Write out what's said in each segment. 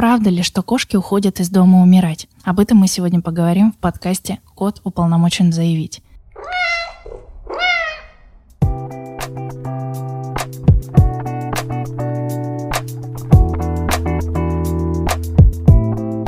Правда ли, что кошки уходят из дома умирать? Об этом мы сегодня поговорим в подкасте «Кот уполномочен заявить».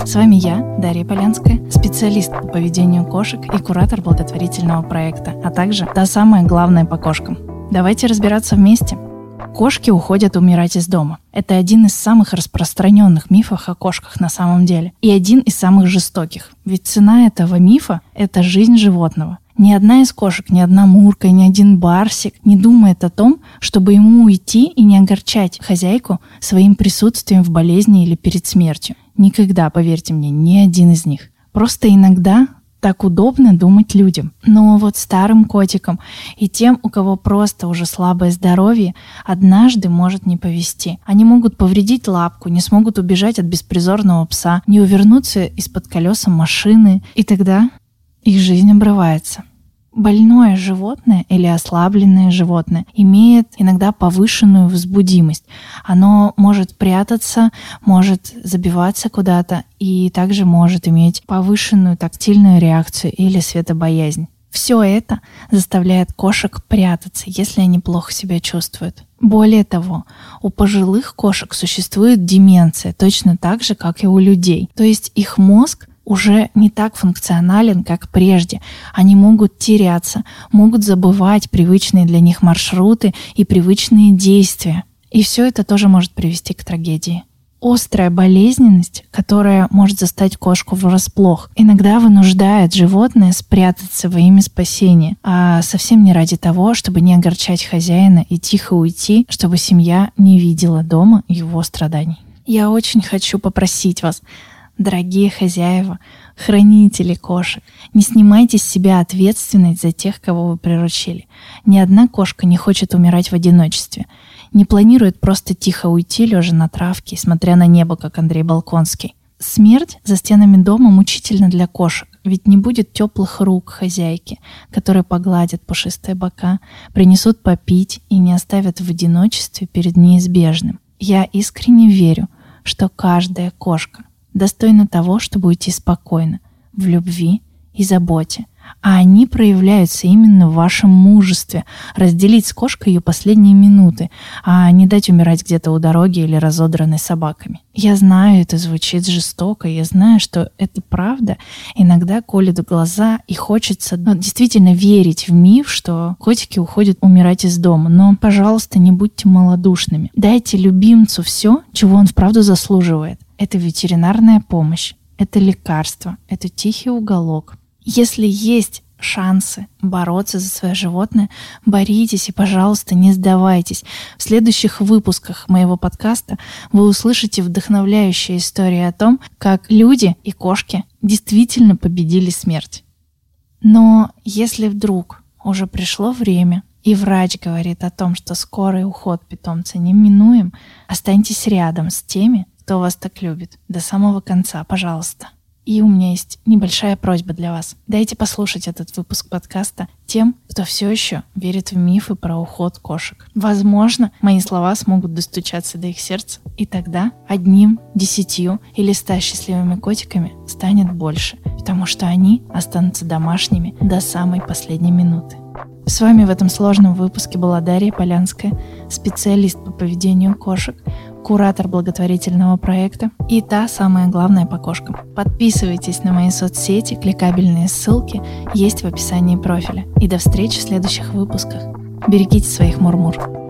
С вами я, Дарья Полянская, специалист по поведению кошек и куратор благотворительного проекта, а также та самая главная по кошкам. Давайте разбираться вместе – Кошки уходят умирать из дома. Это один из самых распространенных мифов о кошках на самом деле. И один из самых жестоких. Ведь цена этого мифа – это жизнь животного. Ни одна из кошек, ни одна мурка, ни один барсик не думает о том, чтобы ему уйти и не огорчать хозяйку своим присутствием в болезни или перед смертью. Никогда, поверьте мне, ни один из них. Просто иногда так удобно думать людям. Но вот старым котикам и тем, у кого просто уже слабое здоровье, однажды может не повезти. Они могут повредить лапку, не смогут убежать от беспризорного пса, не увернуться из-под колеса машины, и тогда их жизнь обрывается. Больное животное или ослабленное животное имеет иногда повышенную возбудимость. Оно может прятаться, может забиваться куда-то и также может иметь повышенную тактильную реакцию или светобоязнь. Все это заставляет кошек прятаться, если они плохо себя чувствуют. Более того, у пожилых кошек существует деменция, точно так же, как и у людей. То есть их мозг уже не так функционален, как прежде. Они могут теряться, могут забывать привычные для них маршруты и привычные действия. И все это тоже может привести к трагедии. Острая болезненность, которая может застать кошку врасплох, иногда вынуждает животное спрятаться во имя спасения, а совсем не ради того, чтобы не огорчать хозяина и тихо уйти, чтобы семья не видела дома его страданий. Я очень хочу попросить вас, Дорогие хозяева, хранители кошек, не снимайте с себя ответственность за тех, кого вы приручили. Ни одна кошка не хочет умирать в одиночестве. Не планирует просто тихо уйти, лежа на травке, смотря на небо, как Андрей Балконский. Смерть за стенами дома мучительна для кошек, ведь не будет теплых рук хозяйки, которые погладят пушистые бока, принесут попить и не оставят в одиночестве перед неизбежным. Я искренне верю, что каждая кошка достойна того, чтобы уйти спокойно, в любви и заботе. А они проявляются именно в вашем мужестве. Разделить с кошкой ее последние минуты, а не дать умирать где-то у дороги или разодранной собаками. Я знаю, это звучит жестоко, я знаю, что это правда. Иногда колет глаза и хочется ну, действительно верить в миф, что котики уходят умирать из дома. Но, пожалуйста, не будьте малодушными. Дайте любимцу все, чего он вправду заслуживает. Это ветеринарная помощь, это лекарство, это тихий уголок. Если есть шансы бороться за свое животное, боритесь и, пожалуйста, не сдавайтесь. В следующих выпусках моего подкаста вы услышите вдохновляющие истории о том, как люди и кошки действительно победили смерть. Но если вдруг уже пришло время, и врач говорит о том, что скорый уход питомца неминуем, останьтесь рядом с теми, кто вас так любит. До самого конца, пожалуйста. И у меня есть небольшая просьба для вас. Дайте послушать этот выпуск подкаста тем, кто все еще верит в мифы про уход кошек. Возможно, мои слова смогут достучаться до их сердца, и тогда одним, десятью или ста счастливыми котиками станет больше, потому что они останутся домашними до самой последней минуты. С вами в этом сложном выпуске была Дарья Полянская, специалист по поведению кошек, куратор благотворительного проекта и та самая главная по кошкам. Подписывайтесь на мои соцсети, кликабельные ссылки есть в описании профиля. И до встречи в следующих выпусках. Берегите своих мурмур. -мур.